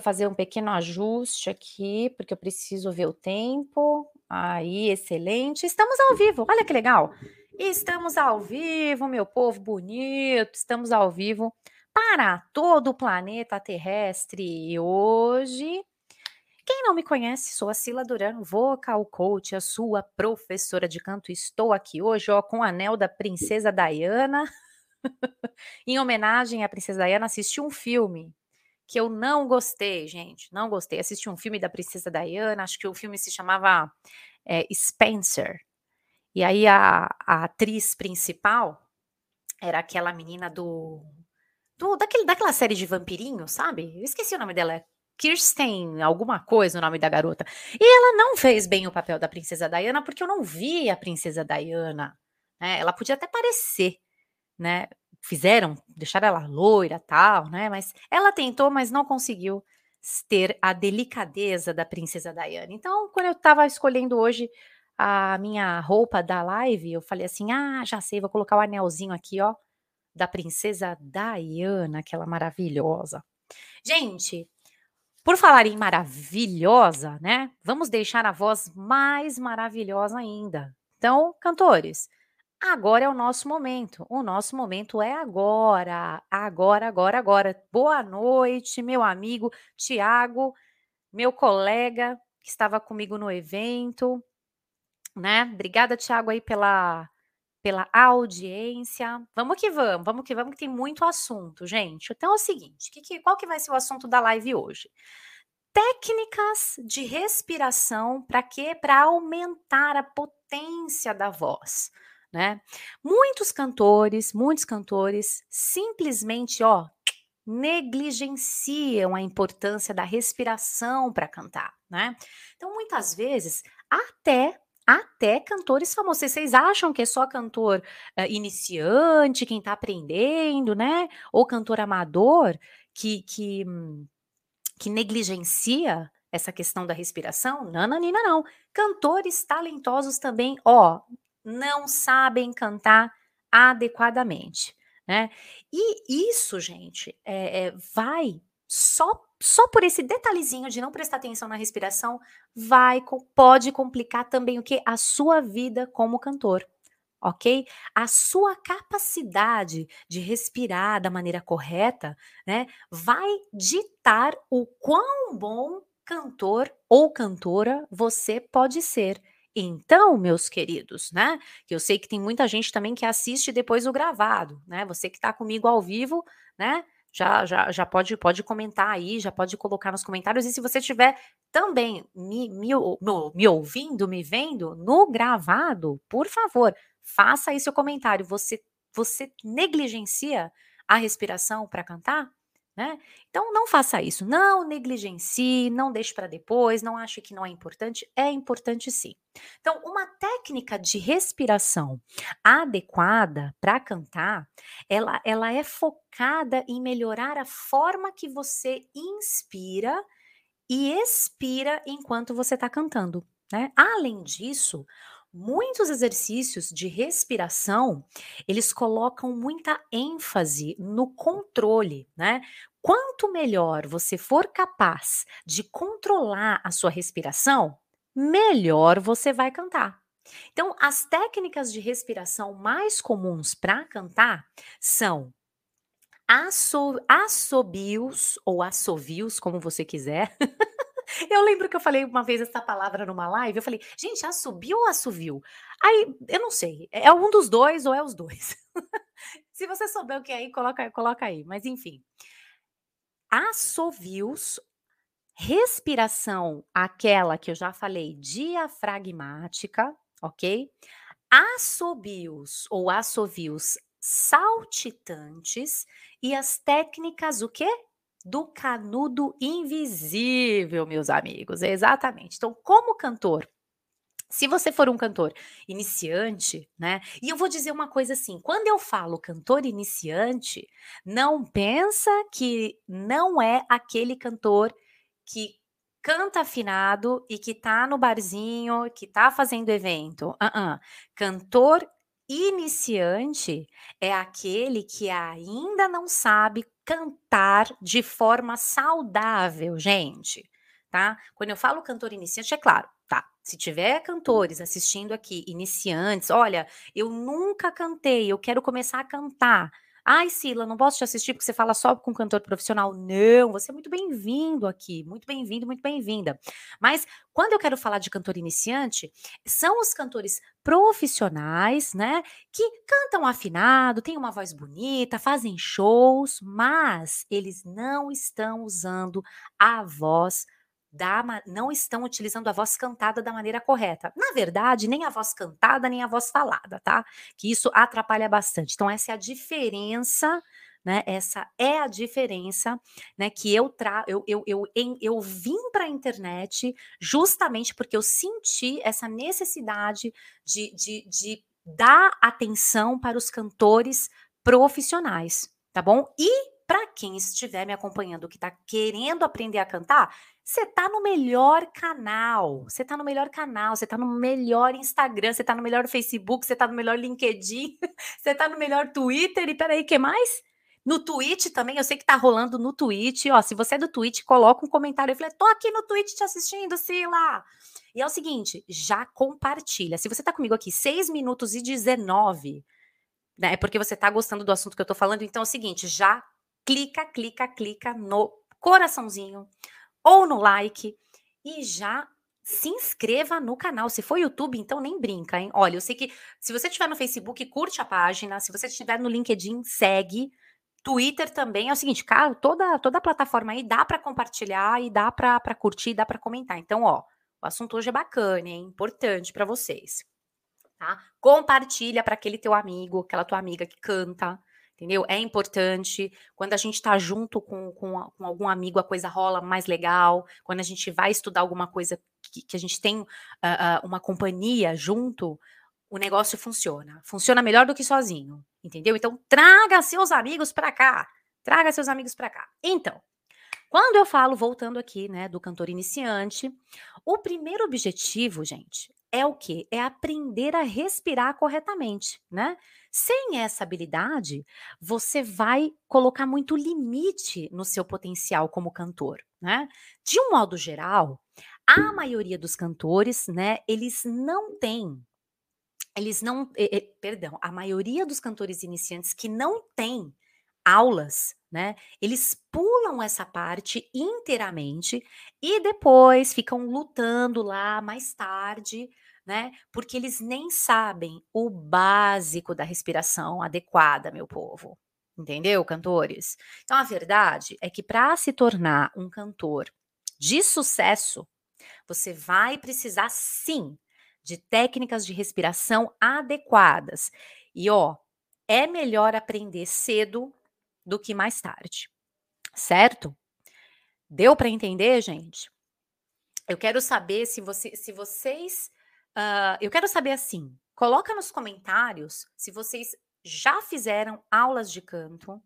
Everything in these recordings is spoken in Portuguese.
fazer um pequeno ajuste aqui, porque eu preciso ver o tempo. Aí, excelente. Estamos ao vivo, olha que legal. Estamos ao vivo, meu povo bonito, estamos ao vivo para todo o planeta terrestre. E hoje, quem não me conhece, sou a Sila Duran, vocal coach, a sua professora de canto. Estou aqui hoje ó, com o anel da princesa Diana. em homenagem à princesa Diana, assisti um filme que eu não gostei, gente. Não gostei. Assisti um filme da Princesa Diana, acho que o filme se chamava é, Spencer. E aí a, a, atriz principal era aquela menina do. do daquele, daquela série de vampirinho, sabe? Eu esqueci o nome dela. É Kirsten, alguma coisa, o nome da garota. E ela não fez bem o papel da Princesa Diana, porque eu não vi a Princesa Diana. Né? Ela podia até parecer, né? Fizeram, deixaram ela loira, tal, né? Mas ela tentou, mas não conseguiu ter a delicadeza da princesa Diana. Então, quando eu estava escolhendo hoje a minha roupa da live, eu falei assim: "Ah, já sei, vou colocar o anelzinho aqui, ó, da princesa Diana, aquela maravilhosa". Gente, por falar em maravilhosa, né? Vamos deixar a voz mais maravilhosa ainda. Então, cantores, Agora é o nosso momento. O nosso momento é agora. Agora, agora, agora. Boa noite, meu amigo Tiago, meu colega que estava comigo no evento, né? Obrigada, Tiago, aí pela pela audiência. Vamos que vamos, vamos que vamos, que tem muito assunto, gente. Então é o seguinte, que, que, qual que vai ser o assunto da live hoje? Técnicas de respiração para quê? Para aumentar a potência da voz né? Muitos cantores, muitos cantores simplesmente, ó, negligenciam a importância da respiração para cantar, né? Então, muitas vezes, até até cantores famosos. Vocês acham que é só cantor uh, iniciante, quem está aprendendo, né? Ou cantor amador que, que, que negligencia essa questão da respiração? Não, não. Cantores talentosos também, ó, não sabem cantar adequadamente, né? E isso, gente, é, é, vai só só por esse detalhezinho de não prestar atenção na respiração, vai pode complicar também o que a sua vida como cantor, ok? A sua capacidade de respirar da maneira correta, né, vai ditar o quão bom cantor ou cantora você pode ser. Então, meus queridos, né? Eu sei que tem muita gente também que assiste depois o gravado, né? Você que está comigo ao vivo, né? Já, já, já pode, pode comentar aí, já pode colocar nos comentários. E se você estiver também me, me, me ouvindo, me vendo no gravado, por favor, faça aí seu comentário. Você, você negligencia a respiração para cantar? Né? Então não faça isso, não negligencie, não deixe para depois, não ache que não é importante, é importante sim. Então, uma técnica de respiração adequada para cantar, ela, ela é focada em melhorar a forma que você inspira e expira enquanto você está cantando. Né? Além disso, Muitos exercícios de respiração, eles colocam muita ênfase no controle, né? Quanto melhor você for capaz de controlar a sua respiração, melhor você vai cantar. Então, as técnicas de respiração mais comuns para cantar são asso, assobios ou assovios, como você quiser. Eu lembro que eu falei uma vez essa palavra numa live, eu falei, gente, assobio ou assovio? Aí, eu não sei, é um dos dois ou é os dois? Se você souber o que é aí, coloca, coloca aí. Mas enfim, assovios, respiração, aquela que eu já falei, diafragmática, ok? Assobios ou assovios saltitantes e as técnicas o quê? Do canudo invisível, meus amigos. Exatamente. Então, como cantor, se você for um cantor iniciante, né? E eu vou dizer uma coisa assim: quando eu falo cantor iniciante, não pensa que não é aquele cantor que canta afinado e que tá no barzinho, que tá fazendo evento. Uh -uh. Cantor iniciante é aquele que ainda não sabe cantar de forma saudável, gente, tá? Quando eu falo cantor iniciante, é claro, tá? Se tiver cantores assistindo aqui, iniciantes, olha, eu nunca cantei, eu quero começar a cantar. Ai, Sila, não posso te assistir porque você fala só com cantor profissional. Não, você é muito bem-vindo aqui, muito bem-vindo, muito bem-vinda. Mas quando eu quero falar de cantor iniciante, são os cantores profissionais, né, que cantam afinado, têm uma voz bonita, fazem shows, mas eles não estão usando a voz da, não estão utilizando a voz cantada da maneira correta. Na verdade, nem a voz cantada, nem a voz falada, tá? Que isso atrapalha bastante. Então, essa é a diferença. Né, essa é a diferença né, que eu, tra eu, eu, eu, eu, eu vim para a internet justamente porque eu senti essa necessidade de, de, de dar atenção para os cantores profissionais, tá bom? E para quem estiver me acompanhando que está querendo aprender a cantar, você tá no melhor canal. Você tá no melhor canal, você tá no melhor Instagram, você tá no melhor Facebook, você tá no melhor LinkedIn, você tá no melhor Twitter e peraí, que mais? No Twitch também, eu sei que tá rolando no Twitch, ó, se você é do Twitch, coloca um comentário, eu falei, tô aqui no Twitch te assistindo, Sila. E é o seguinte, já compartilha. Se você tá comigo aqui 6 minutos e 19, né, é porque você tá gostando do assunto que eu tô falando, então é o seguinte, já clica, clica, clica no coraçãozinho, ou no like e já se inscreva no canal. Se for YouTube, então nem brinca, hein? Olha, eu sei que se você estiver no Facebook, curte a página. Se você estiver no LinkedIn, segue. Twitter também é o seguinte, cara, toda toda plataforma aí dá para compartilhar e dá para curtir, dá para comentar. Então, ó, o assunto hoje é bacana, hein? Importante para vocês. Tá? Compartilha para aquele teu amigo, aquela tua amiga que canta, entendeu? É importante. Quando a gente está junto com, com, com, algum amigo, a coisa rola mais legal. Quando a gente vai estudar alguma coisa que, que a gente tem uh, uh, uma companhia junto, o negócio funciona. Funciona melhor do que sozinho, entendeu? Então, traga seus amigos para cá. Traga seus amigos para cá. Então, quando eu falo, voltando aqui, né, do cantor iniciante, o primeiro objetivo, gente, é o que? É aprender a respirar corretamente, né? Sem essa habilidade, você vai colocar muito limite no seu potencial como cantor, né? De um modo geral, a maioria dos cantores, né, eles não têm eles não, eh, perdão, a maioria dos cantores iniciantes que não têm aulas, né? Eles pulam essa parte inteiramente e depois ficam lutando lá mais tarde, né? Porque eles nem sabem o básico da respiração adequada, meu povo. Entendeu, cantores? Então a verdade é que para se tornar um cantor de sucesso, você vai precisar sim de técnicas de respiração adequadas. E ó, é melhor aprender cedo do que mais tarde, certo? Deu para entender, gente? Eu quero saber se, você, se vocês. Uh, eu quero saber assim. Coloca nos comentários se vocês já fizeram aulas de canto,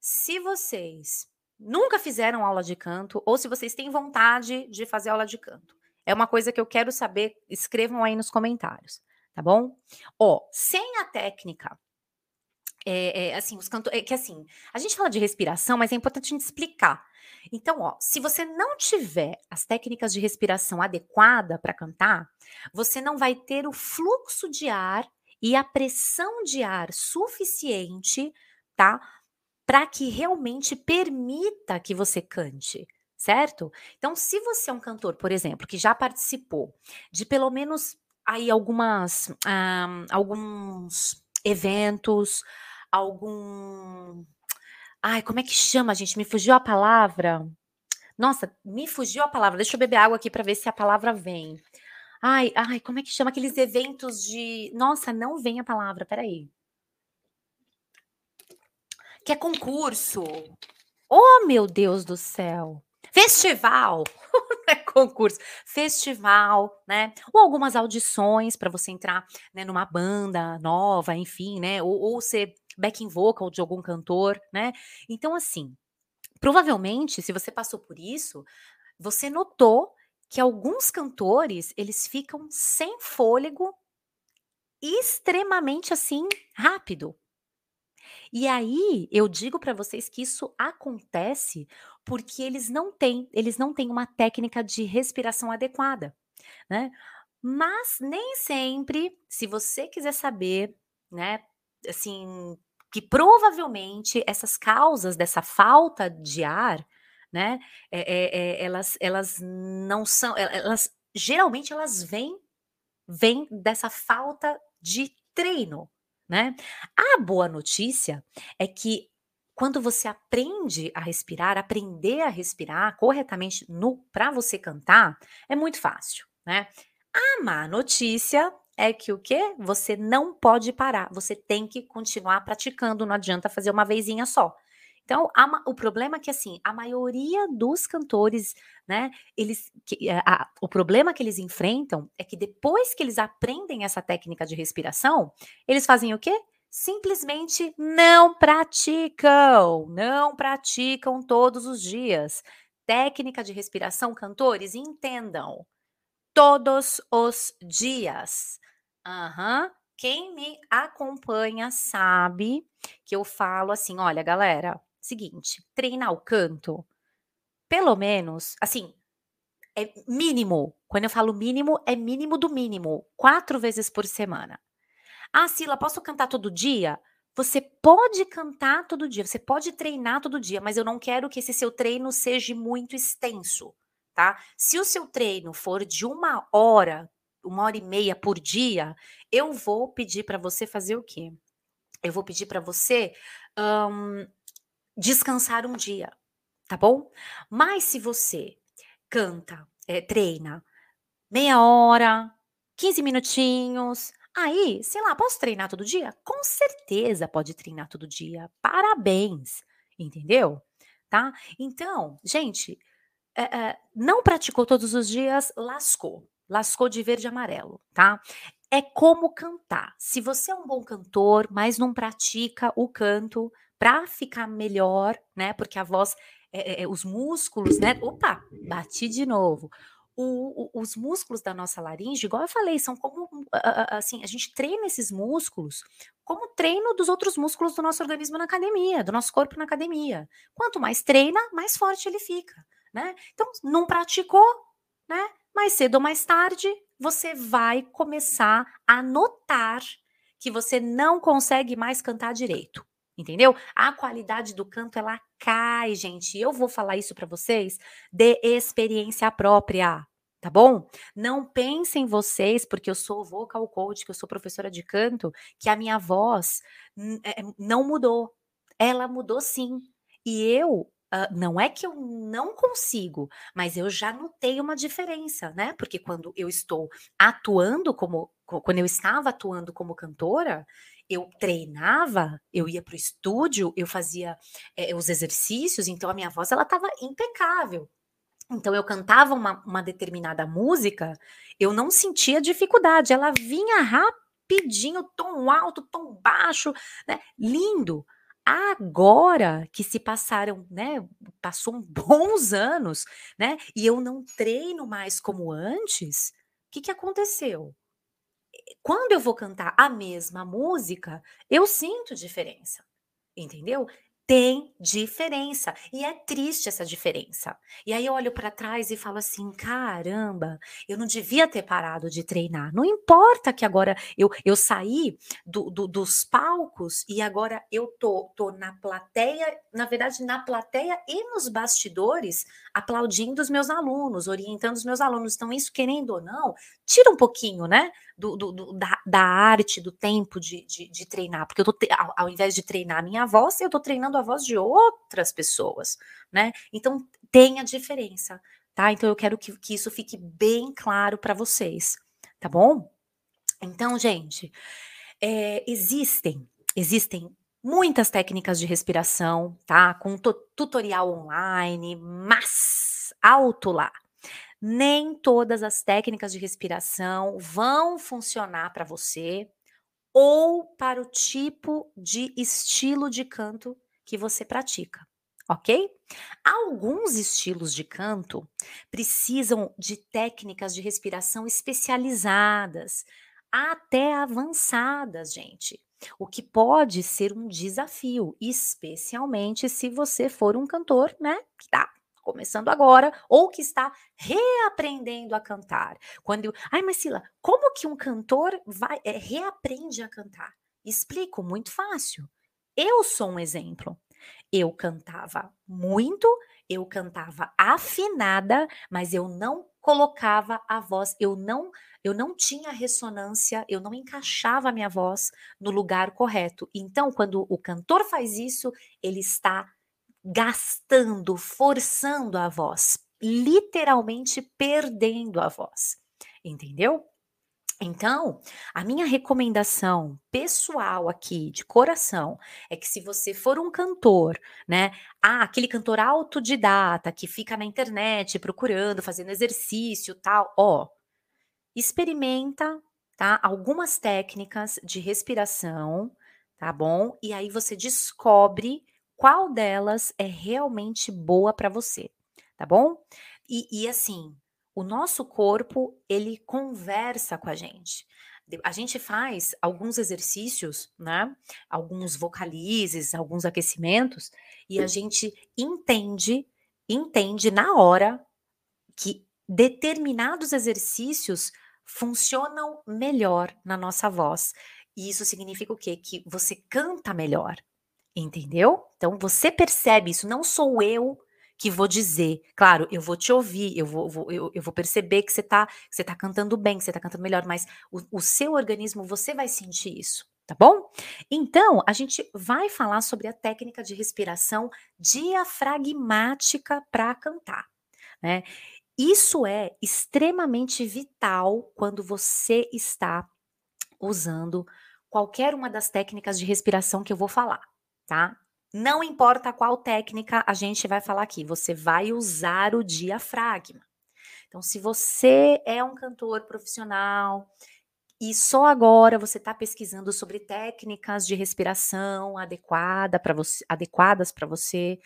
se vocês nunca fizeram aula de canto ou se vocês têm vontade de fazer aula de canto. É uma coisa que eu quero saber. Escrevam aí nos comentários, tá bom? Ó, sem a técnica é, é, assim, os cantores. É que assim, a gente fala de respiração, mas é importante a gente explicar. Então, ó, se você não tiver as técnicas de respiração adequada para cantar, você não vai ter o fluxo de ar e a pressão de ar suficiente, tá? Para que realmente permita que você cante, certo? Então, se você é um cantor, por exemplo, que já participou de pelo menos aí algumas, um, ah, alguns eventos, algum. Ai, como é que chama, gente? Me fugiu a palavra. Nossa, me fugiu a palavra. Deixa eu beber água aqui para ver se a palavra vem. Ai, ai, como é que chama aqueles eventos de. Nossa, não vem a palavra, peraí. Que é concurso. Oh, meu Deus do céu. Festival. é concurso. Festival, né? Ou algumas audições para você entrar né, numa banda nova, enfim, né? Ou, ou ser backing vocal de algum cantor, né? Então, assim, provavelmente, se você passou por isso, você notou que alguns cantores, eles ficam sem fôlego extremamente assim rápido. E aí eu digo para vocês que isso acontece porque eles não têm, eles não têm uma técnica de respiração adequada, né? Mas nem sempre, se você quiser saber, né, assim, que provavelmente essas causas dessa falta de ar, né, é, é, elas, elas não são, elas geralmente elas vêm, vêm dessa falta de treino, né? A boa notícia é que quando você aprende a respirar, aprender a respirar corretamente no para você cantar, é muito fácil, né? A má notícia é que o quê? Você não pode parar, você tem que continuar praticando, não adianta fazer uma vezinha só. Então, a, o problema é que, assim, a maioria dos cantores, né, eles, que, a, a, o problema que eles enfrentam é que depois que eles aprendem essa técnica de respiração, eles fazem o quê? Simplesmente não praticam, não praticam todos os dias. Técnica de respiração, cantores, entendam, todos os dias. Uhum. Quem me acompanha sabe que eu falo assim: olha, galera, seguinte, treinar o canto, pelo menos, assim, é mínimo. Quando eu falo mínimo, é mínimo do mínimo, quatro vezes por semana. Ah, Sila, posso cantar todo dia? Você pode cantar todo dia, você pode treinar todo dia, mas eu não quero que esse seu treino seja muito extenso, tá? Se o seu treino for de uma hora, uma hora e meia por dia, eu vou pedir para você fazer o quê? Eu vou pedir para você um, descansar um dia, tá bom? Mas se você canta, é, treina meia hora, 15 minutinhos, aí, sei lá, posso treinar todo dia? Com certeza pode treinar todo dia. Parabéns, entendeu? Tá? Então, gente, é, é, não praticou todos os dias, lascou. Lascou de verde e amarelo, tá? É como cantar. Se você é um bom cantor, mas não pratica o canto, para ficar melhor, né? Porque a voz, é, é, os músculos, né? Opa, bati de novo. O, o, os músculos da nossa laringe, igual eu falei, são como assim, a gente treina esses músculos como treino dos outros músculos do nosso organismo na academia, do nosso corpo na academia. Quanto mais treina, mais forte ele fica, né? Então, não praticou, né? Mais cedo ou mais tarde, você vai começar a notar que você não consegue mais cantar direito. Entendeu? A qualidade do canto ela cai, gente. Eu vou falar isso para vocês de experiência própria, tá bom? Não pensem vocês, porque eu sou vocal coach, que eu sou professora de canto, que a minha voz é, não mudou. Ela mudou sim. E eu Uh, não é que eu não consigo, mas eu já notei uma diferença, né? Porque quando eu estou atuando como, quando eu estava atuando como cantora, eu treinava, eu ia para o estúdio, eu fazia é, os exercícios, então a minha voz ela estava impecável. Então eu cantava uma, uma determinada música, eu não sentia dificuldade, ela vinha rapidinho, tom alto, tom baixo, né? Lindo. Agora que se passaram, né? Passou bons anos, né? E eu não treino mais como antes. O que, que aconteceu? quando eu vou cantar a mesma música, eu sinto diferença. Entendeu? Tem diferença e é triste essa diferença. E aí eu olho para trás e falo assim: caramba, eu não devia ter parado de treinar. Não importa que agora eu, eu saí do, do, dos palcos e agora eu tô, tô na plateia, na verdade, na plateia e nos bastidores, aplaudindo os meus alunos, orientando os meus alunos. Então, isso, querendo ou não, tira um pouquinho, né? Do, do, do da, da, arte, do tempo de, de, de treinar, porque eu tô, ao, ao invés de treinar a minha voz, eu tô treinando a voz de outras pessoas, né? Então tem a diferença, tá? Então eu quero que, que isso fique bem claro para vocês, tá bom? Então, gente, é, existem, existem muitas técnicas de respiração, tá? Com tutorial online, mas alto lá. Nem todas as técnicas de respiração vão funcionar para você ou para o tipo de estilo de canto que você pratica, ok? Alguns estilos de canto precisam de técnicas de respiração especializadas. até avançadas, gente. O que pode ser um desafio, especialmente se você for um cantor, né, que tá começando agora ou que está reaprendendo a cantar. Quando, ai, mas Sila, como que um cantor vai é, reaprende a cantar? Explico muito fácil. Eu sou um exemplo. Eu cantava muito, eu cantava afinada, mas eu não colocava a voz, eu não eu não tinha ressonância, eu não encaixava a minha voz no lugar correto. Então, quando o cantor faz isso, ele está gastando, forçando a voz, literalmente perdendo a voz. Entendeu? Então, a minha recomendação pessoal aqui, de coração, é que se você for um cantor, né? Ah, aquele cantor autodidata que fica na internet procurando, fazendo exercício, tal, ó, experimenta, tá? Algumas técnicas de respiração, tá bom? E aí você descobre qual delas é realmente boa para você, tá bom? E, e assim, o nosso corpo, ele conversa com a gente. A gente faz alguns exercícios, né? Alguns vocalizes, alguns aquecimentos, e a gente entende, entende na hora que determinados exercícios funcionam melhor na nossa voz. E isso significa o quê? Que você canta melhor. Entendeu? Então você percebe isso, não sou eu que vou dizer. Claro, eu vou te ouvir, eu vou, vou eu, eu, vou perceber que você está você tá cantando bem, que você está cantando melhor, mas o, o seu organismo, você vai sentir isso, tá bom? Então, a gente vai falar sobre a técnica de respiração diafragmática para cantar, né? Isso é extremamente vital quando você está usando qualquer uma das técnicas de respiração que eu vou falar, tá? Não importa qual técnica a gente vai falar aqui, você vai usar o diafragma. Então, se você é um cantor profissional e só agora você está pesquisando sobre técnicas de respiração adequada para você, adequadas para você,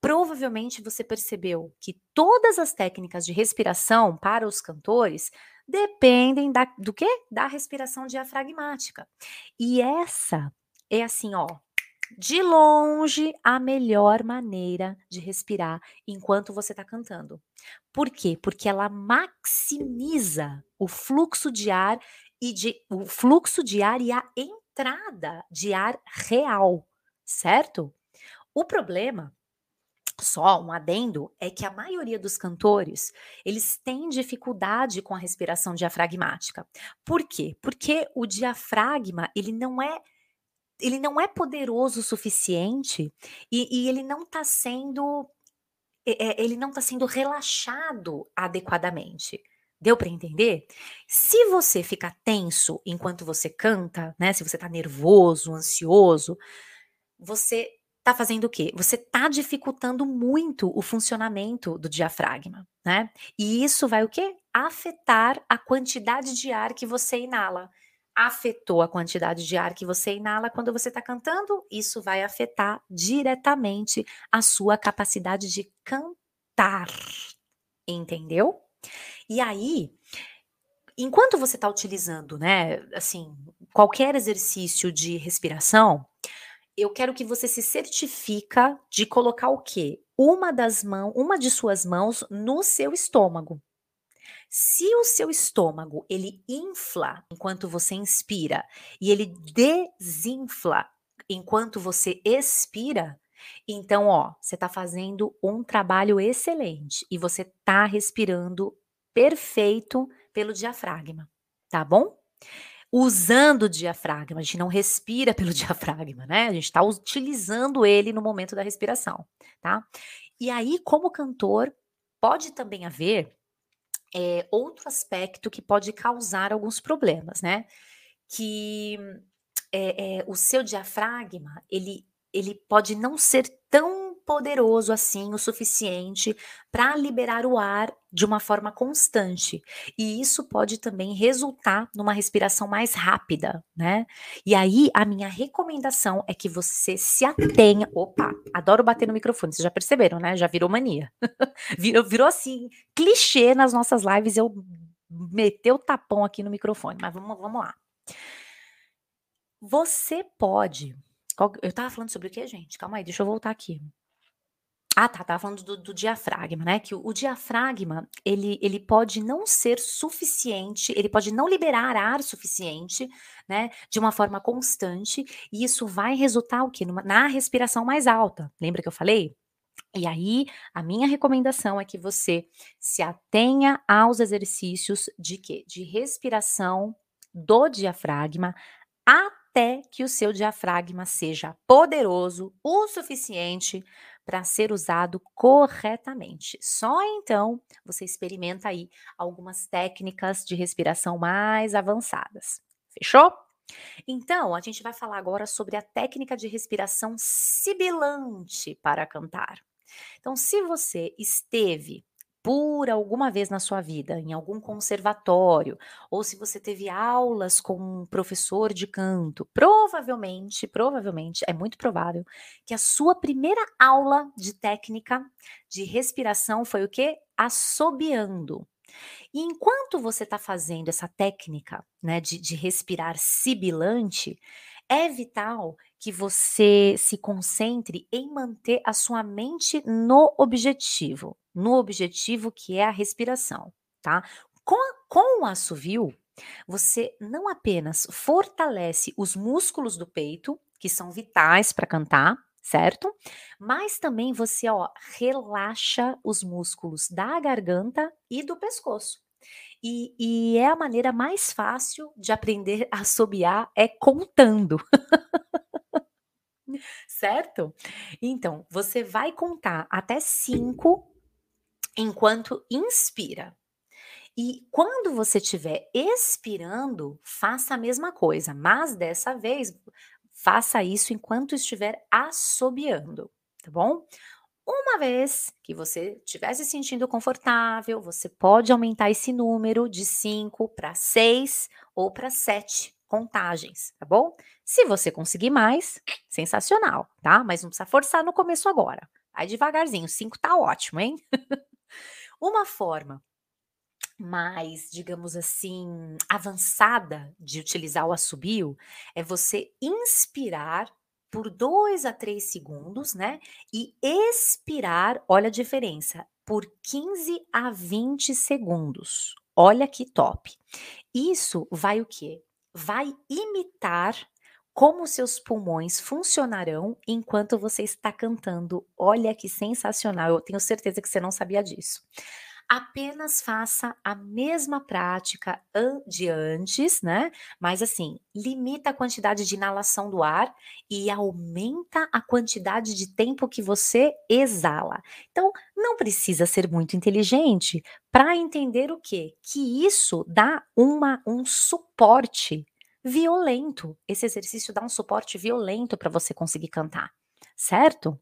provavelmente você percebeu que todas as técnicas de respiração para os cantores dependem da, do que? Da respiração diafragmática. E essa é assim, ó, de longe a melhor maneira de respirar enquanto você está cantando. Por quê? Porque ela maximiza o fluxo de ar e de o fluxo de ar e a entrada de ar real, certo? O problema só um adendo é que a maioria dos cantores, eles têm dificuldade com a respiração diafragmática. Por quê? Porque o diafragma, ele não é ele não é poderoso o suficiente e, e ele não está sendo é, ele não está sendo relaxado adequadamente. Deu para entender? Se você fica tenso enquanto você canta, né? Se você está nervoso, ansioso, você está fazendo o quê? Você está dificultando muito o funcionamento do diafragma, né? E isso vai o quê? Afetar a quantidade de ar que você inala afetou a quantidade de ar que você inala quando você está cantando, isso vai afetar diretamente a sua capacidade de cantar. Entendeu? E aí, enquanto você está utilizando, né, assim, qualquer exercício de respiração, eu quero que você se certifica de colocar o quê? Uma das mãos, uma de suas mãos no seu estômago. Se o seu estômago ele infla enquanto você inspira e ele desinfla enquanto você expira, então ó, você está fazendo um trabalho excelente e você está respirando perfeito pelo diafragma, tá bom? Usando o diafragma, a gente não respira pelo diafragma, né? A gente está utilizando ele no momento da respiração, tá? E aí, como cantor, pode também haver é, outro aspecto que pode causar alguns problemas, né? Que é, é, o seu diafragma, ele, ele pode não ser tão poderoso assim o suficiente para liberar o ar de uma forma constante. E isso pode também resultar numa respiração mais rápida, né? E aí a minha recomendação é que você se atenha. Opa, adoro bater no microfone, vocês já perceberam, né? Já virou mania. virou, virou assim, clichê nas nossas lives eu meter o tapão aqui no microfone, mas vamos, vamos lá. Você pode eu estava falando sobre o quê, gente? Calma aí, deixa eu voltar aqui. Ah, tá, estava falando do, do, diafragma, né? Que o, o, diafragma, ele, ele pode não ser suficiente, ele pode não liberar ar suficiente, né? De uma forma constante, e isso vai resultar o quê? Numa, na respiração mais alta. Lembra que eu falei? E aí, a minha recomendação é que você se atenha aos exercícios de quê? De respiração do diafragma até que o seu diafragma seja poderoso o suficiente para ser usado corretamente. Só então você experimenta aí algumas técnicas de respiração mais avançadas. Fechou? Então, a gente vai falar agora sobre a técnica de respiração sibilante para cantar. Então, se você esteve por alguma vez na sua vida, em algum conservatório, ou se você teve aulas com um professor de canto, provavelmente, provavelmente, é muito provável que a sua primeira aula de técnica de respiração foi o quê? Assobiando. E enquanto você está fazendo essa técnica né, de, de respirar sibilante, é vital que você se concentre em manter a sua mente no objetivo, no objetivo que é a respiração, tá? Com, com o assovio, você não apenas fortalece os músculos do peito, que são vitais para cantar, certo? Mas também você, ó, relaxa os músculos da garganta e do pescoço. E, e é a maneira mais fácil de aprender a assobiar é contando. certo? Então, você vai contar até cinco enquanto inspira. E quando você estiver expirando, faça a mesma coisa, mas dessa vez faça isso enquanto estiver assobiando, tá bom? Uma vez que você estiver se sentindo confortável, você pode aumentar esse número de 5 para 6 ou para 7 contagens, tá bom? Se você conseguir mais, sensacional, tá? Mas não precisa forçar no começo agora. Vai devagarzinho, 5 tá ótimo, hein? Uma forma mais, digamos assim, avançada de utilizar o assobio é você inspirar por 2 a 3 segundos, né? E expirar, olha a diferença, por 15 a 20 segundos. Olha que top. Isso vai o quê? Vai imitar como seus pulmões funcionarão enquanto você está cantando. Olha que sensacional. Eu tenho certeza que você não sabia disso apenas faça a mesma prática de antes, né? Mas assim, limita a quantidade de inalação do ar e aumenta a quantidade de tempo que você exala. Então, não precisa ser muito inteligente para entender o quê? Que isso dá uma, um suporte violento. Esse exercício dá um suporte violento para você conseguir cantar, certo?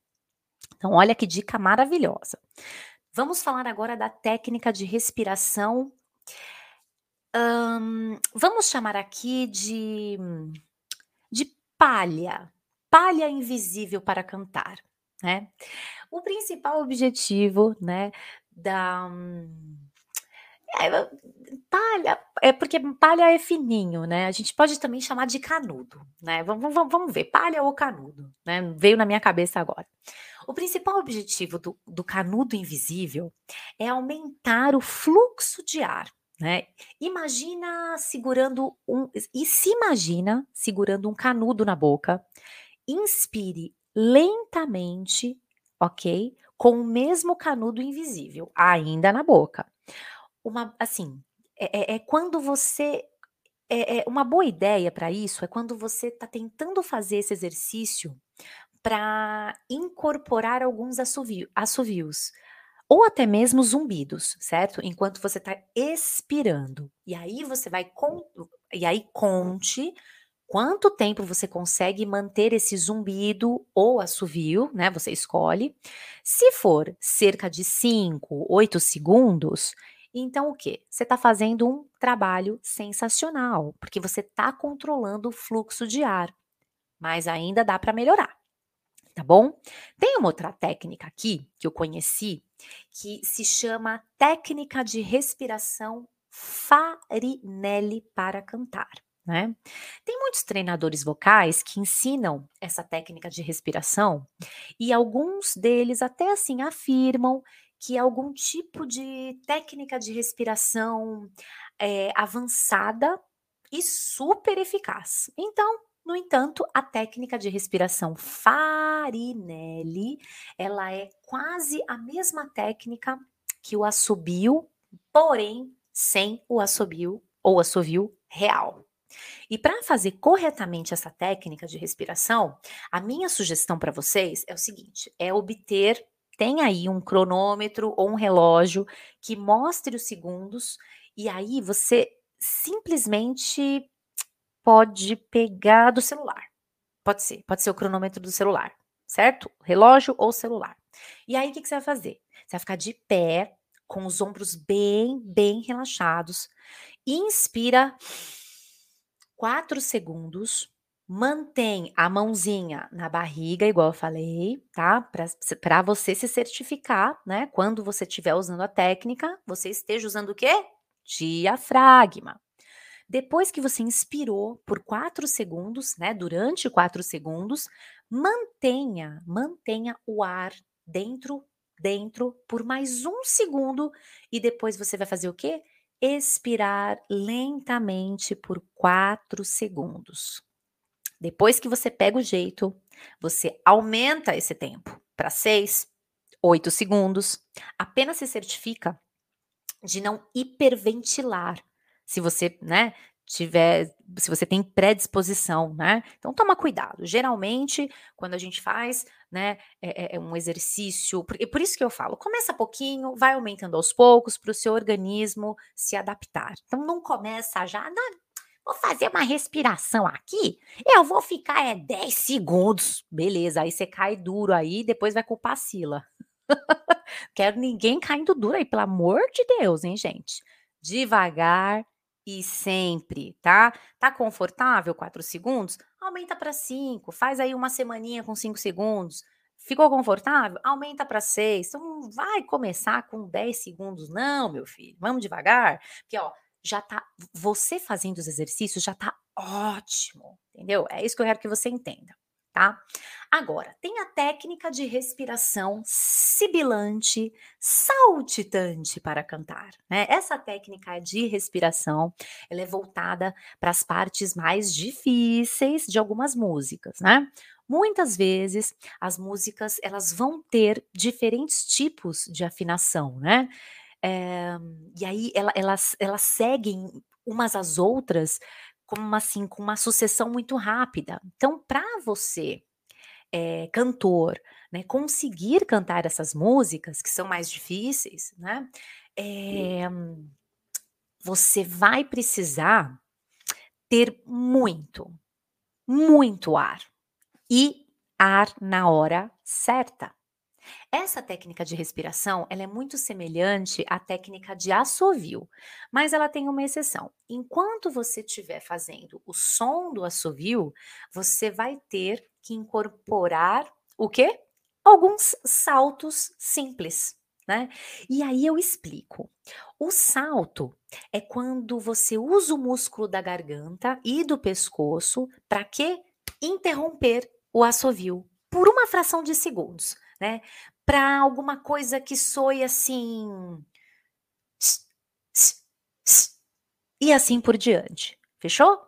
Então, olha que dica maravilhosa. Vamos falar agora da técnica de respiração. vamos chamar aqui de, de palha, palha invisível para cantar, né? O principal objetivo, né, da é, palha, é porque palha é fininho, né? A gente pode também chamar de canudo, né? Vamos, vamos, vamos ver, palha ou canudo, né? Veio na minha cabeça agora. O principal objetivo do, do canudo invisível é aumentar o fluxo de ar. Né? Imagina segurando um. E se imagina segurando um canudo na boca. Inspire lentamente, ok? Com o mesmo canudo invisível, ainda na boca. Uma, assim, é, é, é quando você é, é, uma boa ideia para isso é quando você está tentando fazer esse exercício para incorporar alguns assovio, assovios ou até mesmo zumbidos, certo? Enquanto você está expirando. E aí você vai con e aí conte quanto tempo você consegue manter esse zumbido ou assovio, né? Você escolhe. Se for cerca de 5, 8 segundos, então o que? Você está fazendo um trabalho sensacional, porque você está controlando o fluxo de ar. Mas ainda dá para melhorar tá bom? Tem uma outra técnica aqui que eu conheci que se chama técnica de respiração Farinelli para cantar. né? Tem muitos treinadores vocais que ensinam essa técnica de respiração e alguns deles até assim afirmam que algum tipo de técnica de respiração é, avançada e super eficaz. Então, no entanto, a técnica de respiração Farinelli, ela é quase a mesma técnica que o assobio, porém sem o assobio ou assovio real. E para fazer corretamente essa técnica de respiração, a minha sugestão para vocês é o seguinte: é obter, tem aí um cronômetro ou um relógio que mostre os segundos, e aí você simplesmente pode pegar do celular. Pode ser, pode ser o cronômetro do celular, certo? Relógio ou celular. E aí o que, que você vai fazer? Você vai ficar de pé, com os ombros bem, bem relaxados. Inspira quatro segundos. Mantém a mãozinha na barriga, igual eu falei, tá? Para você se certificar, né? Quando você estiver usando a técnica, você esteja usando o quê? Diafragma. Depois que você inspirou por quatro segundos, né? Durante quatro segundos, mantenha, mantenha o ar dentro, dentro por mais um segundo e depois você vai fazer o quê? expirar lentamente por 4 segundos. Depois que você pega o jeito, você aumenta esse tempo para 6, 8 segundos. Apenas se certifica de não hiperventilar. Se você, né, tiver, se você tem predisposição, né? Então toma cuidado. Geralmente, quando a gente faz, né, é, é, é um exercício, por, por isso que eu falo, começa pouquinho, vai aumentando aos poucos para o seu organismo se adaptar. Então não começa já, não, vou fazer uma respiração aqui, eu vou ficar é 10 segundos, beleza? Aí você cai duro aí, depois vai culpar a Sila. Quero ninguém caindo duro aí, pelo amor de Deus, hein, gente? Devagar, e sempre, tá? Tá confortável 4 segundos? Aumenta para 5, faz aí uma semaninha com 5 segundos. Ficou confortável? Aumenta para 6. Então não vai começar com 10 segundos não, meu filho. Vamos devagar, porque ó, já tá você fazendo os exercícios já tá ótimo, entendeu? É isso que eu quero que você entenda tá? Agora, tem a técnica de respiração sibilante, saltitante para cantar, né? Essa técnica de respiração, ela é voltada para as partes mais difíceis de algumas músicas, né? Muitas vezes as músicas elas vão ter diferentes tipos de afinação, né? É, e aí ela, elas, elas seguem umas às outras como assim, com uma sucessão muito rápida. Então, para você, é, cantor, né, conseguir cantar essas músicas que são mais difíceis, né, é, você vai precisar ter muito, muito ar e ar na hora certa. Essa técnica de respiração, ela é muito semelhante à técnica de assovio, mas ela tem uma exceção. Enquanto você estiver fazendo o som do assovio, você vai ter que incorporar o quê? Alguns saltos simples, né? E aí eu explico. O salto é quando você usa o músculo da garganta e do pescoço para quê? Interromper o assovio por uma fração de segundos né? Para alguma coisa que soe assim. E assim por diante. Fechou?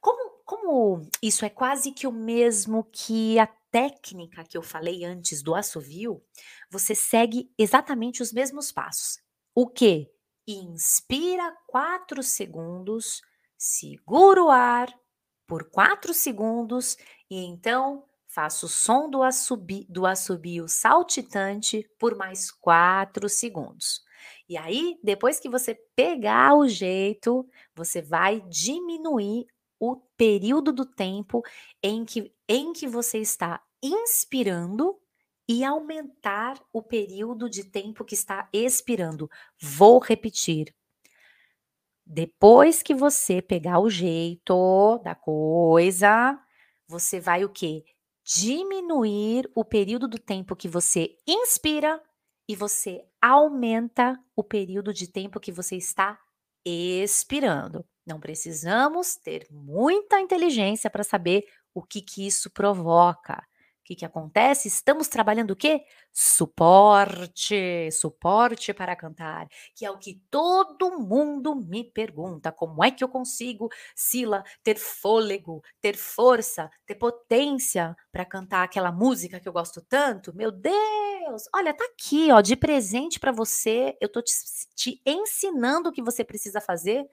Como, como isso é quase que o mesmo que a técnica que eu falei antes do assovio, você segue exatamente os mesmos passos. O que? Inspira 4 segundos, segura o ar por 4 segundos e então Faça o som do, assobi, do assobio saltitante por mais 4 segundos. E aí, depois que você pegar o jeito, você vai diminuir o período do tempo em que, em que você está inspirando e aumentar o período de tempo que está expirando. Vou repetir. Depois que você pegar o jeito da coisa, você vai o quê? Diminuir o período do tempo que você inspira e você aumenta o período de tempo que você está expirando. Não precisamos ter muita inteligência para saber o que, que isso provoca que, que acontece? Estamos trabalhando o quê? Suporte, suporte para cantar, que é o que todo mundo me pergunta. Como é que eu consigo, Sila, ter fôlego, ter força, ter potência para cantar aquela música que eu gosto tanto? Meu Deus! Olha, tá aqui, ó, de presente para você. Eu tô te, te ensinando o que você precisa fazer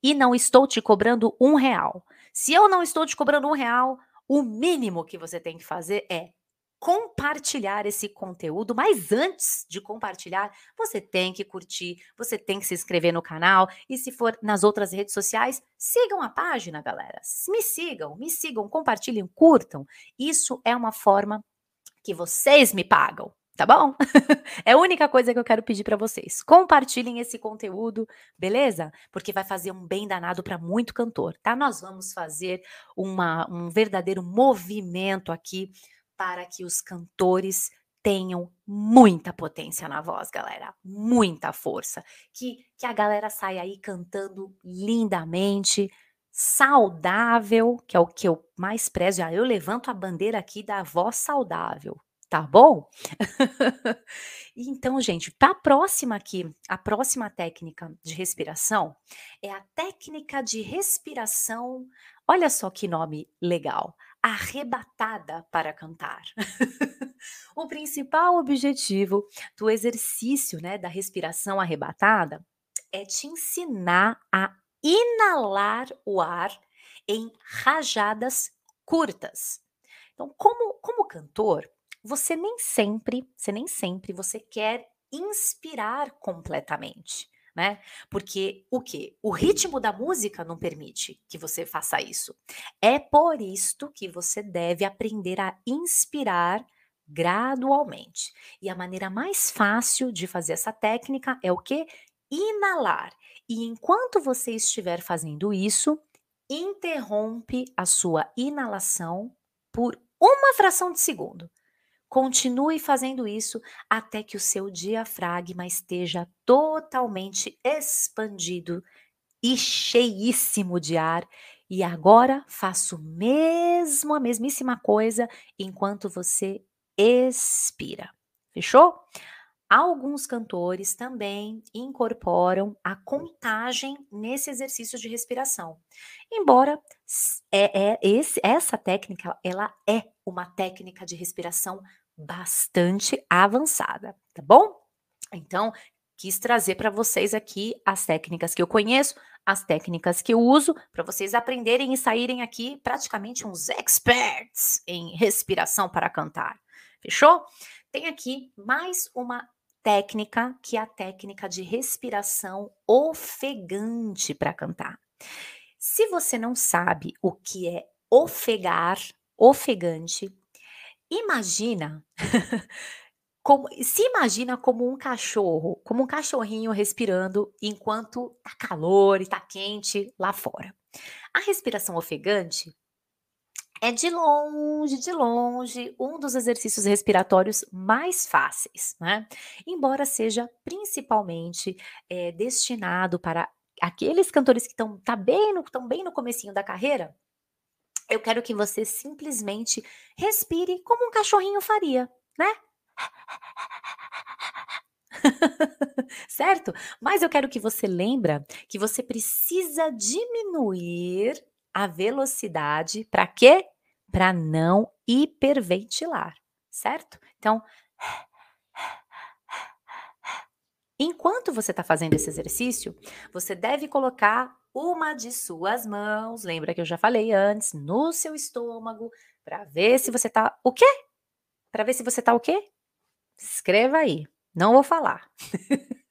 e não estou te cobrando um real. Se eu não estou te cobrando um real, o mínimo que você tem que fazer é compartilhar esse conteúdo, mas antes de compartilhar, você tem que curtir, você tem que se inscrever no canal e se for nas outras redes sociais, sigam a página, galera. Me sigam, me sigam, compartilhem, curtam. Isso é uma forma que vocês me pagam, tá bom? é a única coisa que eu quero pedir para vocês. Compartilhem esse conteúdo, beleza? Porque vai fazer um bem danado para muito cantor, tá? Nós vamos fazer uma, um verdadeiro movimento aqui para que os cantores tenham muita potência na voz, galera, muita força, que que a galera saia aí cantando lindamente, saudável, que é o que eu mais prezo. Ah, eu levanto a bandeira aqui da voz saudável, tá bom? então, gente, a próxima aqui, a próxima técnica de respiração é a técnica de respiração. Olha só que nome legal. Arrebatada para cantar. o principal objetivo do exercício, né, da respiração arrebatada é te ensinar a inalar o ar em rajadas curtas. Então, como, como cantor, você nem sempre, você nem sempre você quer inspirar completamente, né? Porque o que? O ritmo da música não permite que você faça isso. É por isto que você deve aprender a inspirar gradualmente. E a maneira mais fácil de fazer essa técnica é o que? Inalar. E enquanto você estiver fazendo isso, interrompe a sua inalação por uma fração de segundo. Continue fazendo isso até que o seu diafragma esteja totalmente expandido e cheíssimo de ar. E agora faço mesmo a mesmíssima coisa enquanto você expira. Fechou? Alguns cantores também incorporam a contagem nesse exercício de respiração. Embora é, é esse, essa técnica ela é uma técnica de respiração bastante avançada, tá bom? Então, quis trazer para vocês aqui as técnicas que eu conheço, as técnicas que eu uso, para vocês aprenderem e saírem aqui praticamente uns experts em respiração para cantar. Fechou? Tem aqui mais uma técnica que é a técnica de respiração ofegante para cantar. Se você não sabe o que é ofegar, ofegante, Imagina, como se imagina como um cachorro, como um cachorrinho respirando enquanto tá calor e tá quente lá fora. A respiração ofegante é de longe, de longe, um dos exercícios respiratórios mais fáceis, né? Embora seja principalmente é, destinado para aqueles cantores que estão tá bem, no, bem no comecinho da carreira, eu quero que você simplesmente respire como um cachorrinho faria, né? certo? Mas eu quero que você lembra que você precisa diminuir a velocidade para quê? Para não hiperventilar, certo? Então, enquanto você está fazendo esse exercício, você deve colocar uma de suas mãos, lembra que eu já falei antes, no seu estômago, para ver se você tá o quê? Para ver se você tá o quê? Escreva aí. Não vou falar.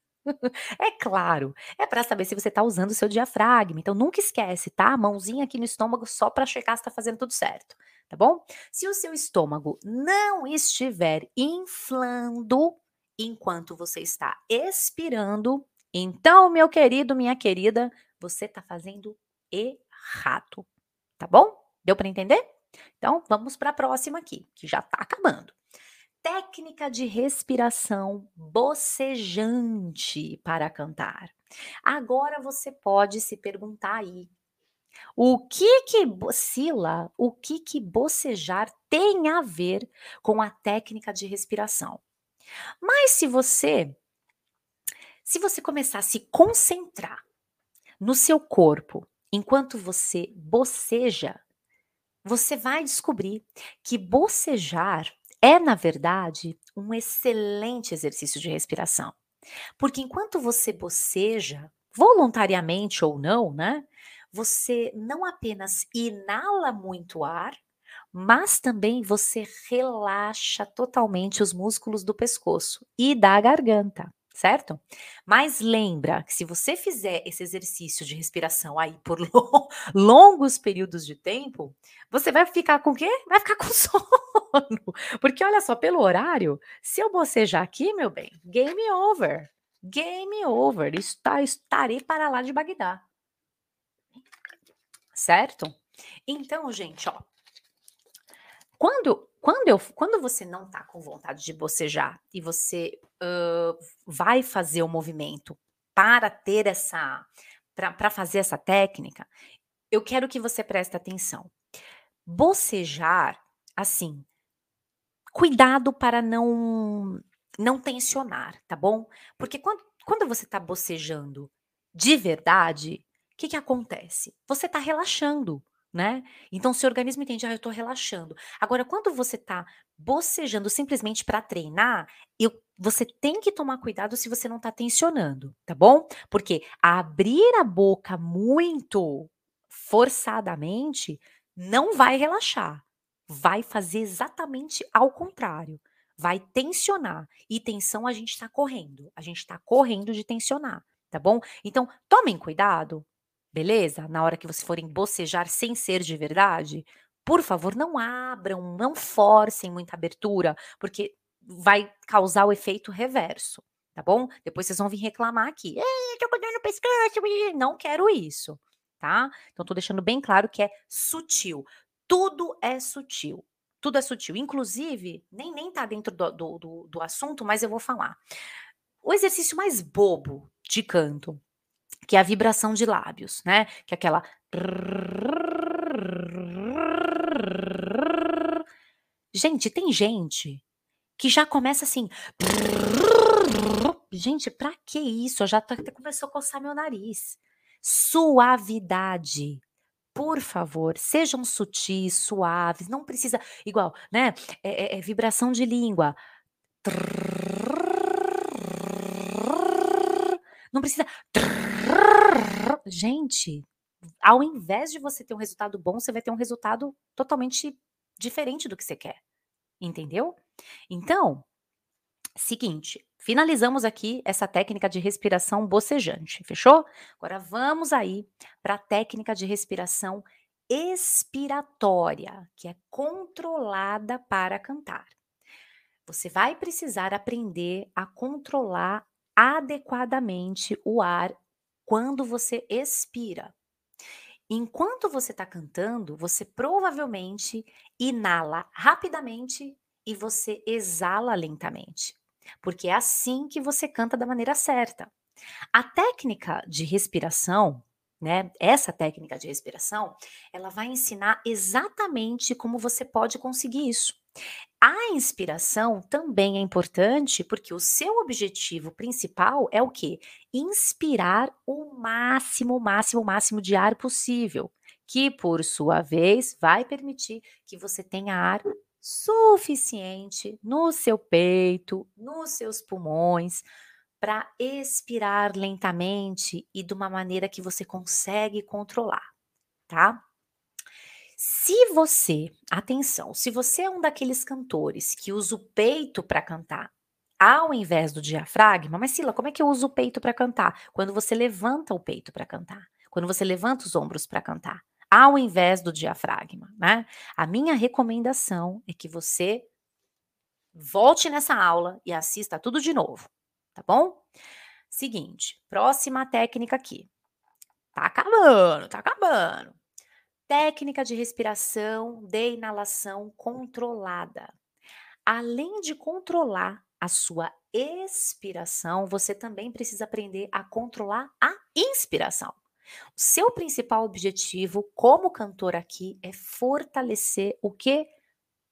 é claro, é para saber se você tá usando o seu diafragma. Então nunca esquece, tá? Mãozinha aqui no estômago só para checar se tá fazendo tudo certo, tá bom? Se o seu estômago não estiver inflando enquanto você está expirando, então, meu querido, minha querida, você está fazendo errado. Tá bom? Deu para entender? Então, vamos para a próxima aqui, que já está acabando. técnica de respiração bocejante para cantar. Agora você pode se perguntar aí, o que que Sila, o que que bocejar tem a ver com a técnica de respiração? Mas se você se você começar a se concentrar no seu corpo enquanto você boceja, você vai descobrir que bocejar é, na verdade, um excelente exercício de respiração. Porque enquanto você boceja, voluntariamente ou não, né? Você não apenas inala muito ar, mas também você relaxa totalmente os músculos do pescoço e da garganta certo? Mas lembra que se você fizer esse exercício de respiração aí por longos períodos de tempo, você vai ficar com o quê? Vai ficar com sono. Porque olha só, pelo horário, se eu bocejar aqui, meu bem, game over. Game over. Está, estarei para lá de Bagdá. Certo? Então, gente, ó. Quando quando, eu, quando você não está com vontade de bocejar e você uh, vai fazer o movimento para ter essa, para fazer essa técnica, eu quero que você preste atenção. Bocejar, assim, cuidado para não não tensionar, tá bom? Porque quando, quando você está bocejando de verdade, o que, que acontece? Você está relaxando né? Então, seu organismo entende, ah, eu tô relaxando. Agora, quando você tá bocejando simplesmente para treinar, eu, você tem que tomar cuidado se você não tá tensionando, tá bom? Porque abrir a boca muito forçadamente não vai relaxar. Vai fazer exatamente ao contrário. Vai tensionar. E tensão a gente tá correndo. A gente tá correndo de tensionar, tá bom? Então, tomem cuidado Beleza? Na hora que vocês forem bocejar sem ser de verdade, por favor, não abram, não forcem muita abertura, porque vai causar o efeito reverso, tá bom? Depois vocês vão vir reclamar aqui. tô com dor no pescoço, não quero isso, tá? Então tô deixando bem claro que é sutil. Tudo é sutil. Tudo é sutil. Inclusive, nem, nem tá dentro do, do, do, do assunto, mas eu vou falar. O exercício mais bobo de canto que é a vibração de lábios, né? Que é aquela. Gente, tem gente que já começa assim. Gente, pra que isso? Eu já até começou a coçar meu nariz. Suavidade. Por favor, sejam sutis, suaves, não precisa. Igual, né? É, é, é vibração de língua. Não precisa. Gente, ao invés de você ter um resultado bom, você vai ter um resultado totalmente diferente do que você quer. Entendeu? Então, seguinte, finalizamos aqui essa técnica de respiração bocejante, fechou? Agora vamos aí para a técnica de respiração expiratória, que é controlada para cantar. Você vai precisar aprender a controlar adequadamente o ar quando você expira. Enquanto você está cantando, você provavelmente inala rapidamente e você exala lentamente, porque é assim que você canta da maneira certa. A técnica de respiração, né? Essa técnica de respiração, ela vai ensinar exatamente como você pode conseguir isso. A inspiração também é importante porque o seu objetivo principal é o quê? Inspirar o máximo, máximo, máximo de ar possível, que por sua vez vai permitir que você tenha ar suficiente no seu peito, nos seus pulmões, para expirar lentamente e de uma maneira que você consegue controlar, tá? Se você, atenção, se você é um daqueles cantores que usa o peito para cantar ao invés do diafragma, mas Sila, como é que eu uso o peito para cantar? Quando você levanta o peito para cantar, quando você levanta os ombros para cantar, ao invés do diafragma, né? A minha recomendação é que você volte nessa aula e assista tudo de novo, tá bom? Seguinte, próxima técnica aqui. Tá acabando, tá acabando. Técnica de respiração de inalação controlada. além de controlar a sua expiração, você também precisa aprender a controlar a inspiração. O seu principal objetivo como cantor aqui é fortalecer o que?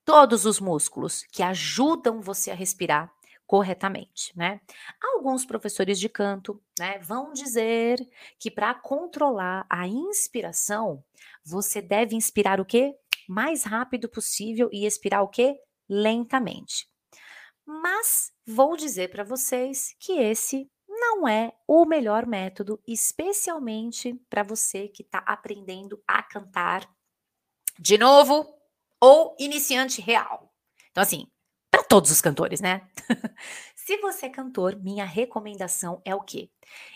Todos os músculos que ajudam você a respirar corretamente, né? Alguns professores de canto, né, vão dizer que para controlar a inspiração, você deve inspirar o quê? Mais rápido possível e expirar o quê? Lentamente. Mas vou dizer para vocês que esse não é o melhor método, especialmente para você que está aprendendo a cantar de novo ou iniciante real. Então, assim, para todos os cantores, né? Se você é cantor, minha recomendação é o quê?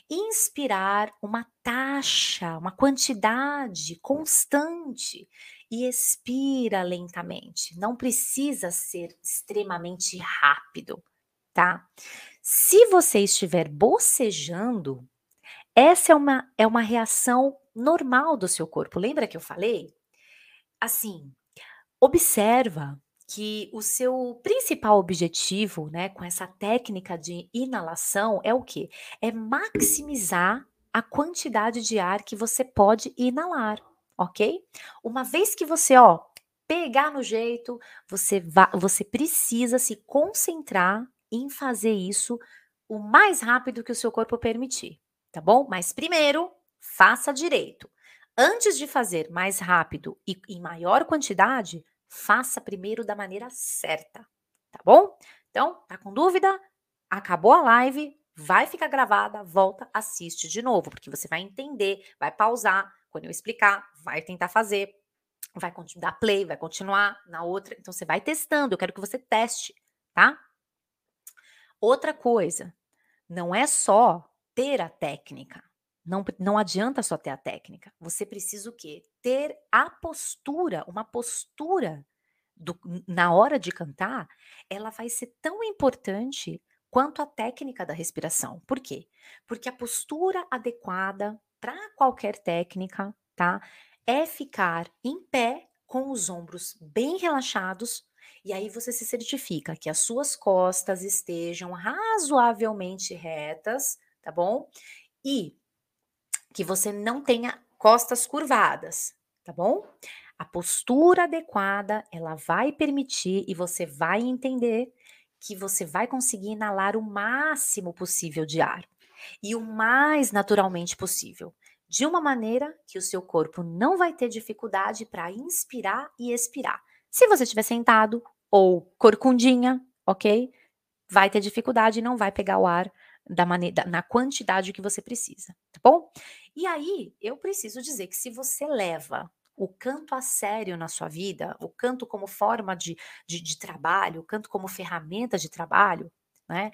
Inspirar uma taxa, uma quantidade constante e expira lentamente. Não precisa ser extremamente rápido, tá? Se você estiver bocejando, essa é uma, é uma reação normal do seu corpo. Lembra que eu falei? Assim, observa que o seu principal objetivo, né, com essa técnica de inalação é o quê? É maximizar a quantidade de ar que você pode inalar, ok? Uma vez que você, ó, pegar no jeito, você, você precisa se concentrar em fazer isso o mais rápido que o seu corpo permitir, tá bom? Mas primeiro, faça direito. Antes de fazer mais rápido e em maior quantidade, faça primeiro da maneira certa, tá bom? Então, tá com dúvida? Acabou a live, vai ficar gravada, volta, assiste de novo, porque você vai entender, vai pausar, quando eu explicar, vai tentar fazer, vai dar play, vai continuar na outra. Então, você vai testando, eu quero que você teste, tá? Outra coisa, não é só ter a técnica. Não, não adianta só ter a técnica. Você precisa o quê? Ter a postura, uma postura do, na hora de cantar, ela vai ser tão importante quanto a técnica da respiração. Por quê? Porque a postura adequada para qualquer técnica, tá? É ficar em pé com os ombros bem relaxados, e aí você se certifica que as suas costas estejam razoavelmente retas, tá bom? E que você não tenha costas curvadas, tá bom? A postura adequada, ela vai permitir e você vai entender que você vai conseguir inalar o máximo possível de ar e o mais naturalmente possível, de uma maneira que o seu corpo não vai ter dificuldade para inspirar e expirar. Se você estiver sentado ou corcundinha, ok? Vai ter dificuldade e não vai pegar o ar da maneira, na quantidade que você precisa, tá bom? E aí, eu preciso dizer que se você leva o canto a sério na sua vida, o canto como forma de, de, de trabalho, o canto como ferramenta de trabalho, né?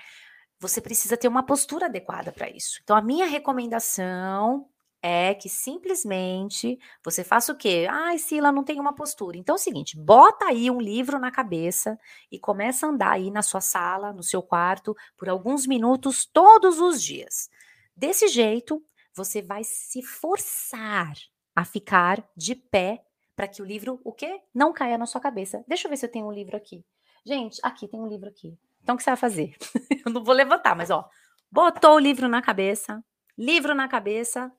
Você precisa ter uma postura adequada para isso. Então, a minha recomendação é que simplesmente você faça o quê? Ai, Sila, não tem uma postura. Então é o seguinte, bota aí um livro na cabeça e começa a andar aí na sua sala, no seu quarto, por alguns minutos todos os dias. Desse jeito, você vai se forçar a ficar de pé para que o livro, o quê? Não caia na sua cabeça. Deixa eu ver se eu tenho um livro aqui. Gente, aqui tem um livro aqui. Então o que você vai fazer? eu não vou levantar, mas ó, botou o livro na cabeça, livro na cabeça,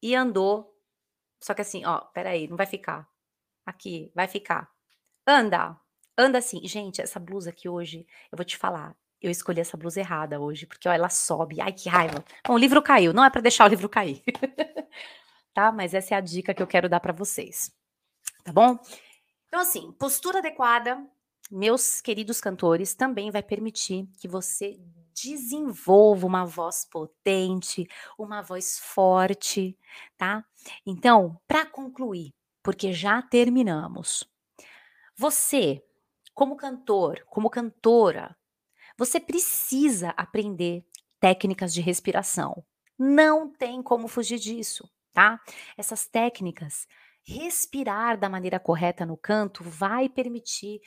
e andou. Só que assim, ó, peraí, não vai ficar. Aqui, vai ficar. Anda, anda assim. Gente, essa blusa aqui hoje, eu vou te falar, eu escolhi essa blusa errada hoje, porque ó, ela sobe. Ai, que raiva. Bom, o livro caiu, não é para deixar o livro cair. tá? Mas essa é a dica que eu quero dar para vocês. Tá bom? Então, assim, postura adequada, meus queridos cantores, também vai permitir que você desenvolva uma voz potente, uma voz forte, tá? Então, para concluir, porque já terminamos. Você, como cantor, como cantora, você precisa aprender técnicas de respiração. Não tem como fugir disso, tá? Essas técnicas, respirar da maneira correta no canto vai permitir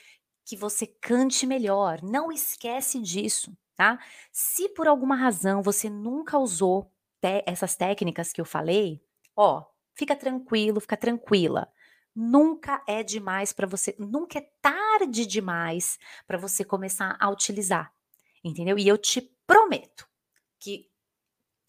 que você cante melhor. Não esquece disso tá? Se por alguma razão você nunca usou essas técnicas que eu falei, ó, fica tranquilo, fica tranquila. nunca é demais para você, nunca é tarde demais para você começar a utilizar, entendeu? E eu te prometo que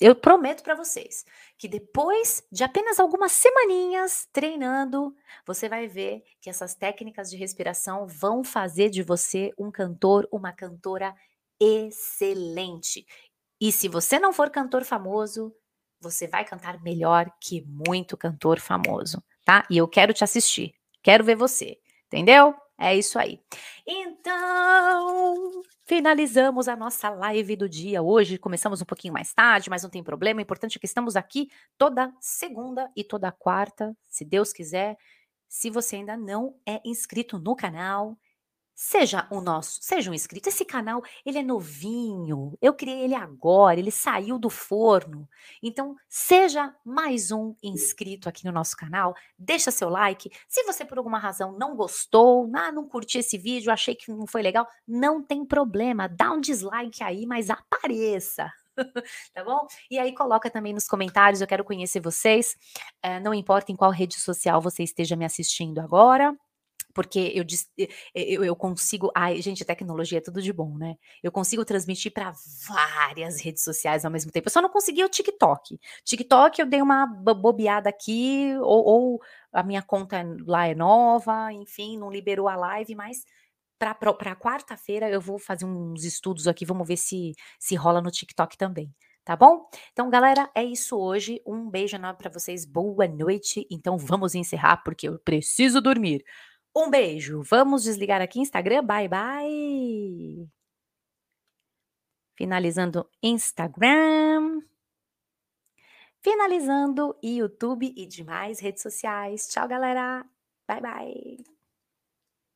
eu prometo para vocês que depois de apenas algumas semaninhas treinando, você vai ver que essas técnicas de respiração vão fazer de você um cantor, uma cantora excelente. E se você não for cantor famoso, você vai cantar melhor que muito cantor famoso, tá? E eu quero te assistir, quero ver você, entendeu? É isso aí. Então, finalizamos a nossa live do dia. Hoje começamos um pouquinho mais tarde, mas não tem problema. O importante é que estamos aqui toda segunda e toda quarta, se Deus quiser. Se você ainda não é inscrito no canal, Seja o nosso, seja um inscrito. Esse canal, ele é novinho. Eu criei ele agora, ele saiu do forno. Então, seja mais um inscrito aqui no nosso canal. Deixa seu like. Se você por alguma razão não gostou, ah, não curti esse vídeo, achei que não foi legal, não tem problema. Dá um dislike aí, mas apareça. tá bom? E aí coloca também nos comentários, eu quero conhecer vocês. É, não importa em qual rede social você esteja me assistindo agora porque eu, eu, eu consigo. Ai, gente, tecnologia é tudo de bom, né? Eu consigo transmitir para várias redes sociais ao mesmo tempo. Eu só não consegui o TikTok. TikTok eu dei uma bobeada aqui, ou, ou a minha conta lá é nova, enfim, não liberou a live, mas para quarta-feira eu vou fazer uns estudos aqui, vamos ver se, se rola no TikTok também. Tá bom? Então, galera, é isso hoje. Um beijo enorme para vocês. Boa noite. Então, vamos encerrar porque eu preciso dormir. Um beijo. Vamos desligar aqui Instagram. Bye, bye. Finalizando Instagram. Finalizando YouTube e demais redes sociais. Tchau, galera. Bye, bye.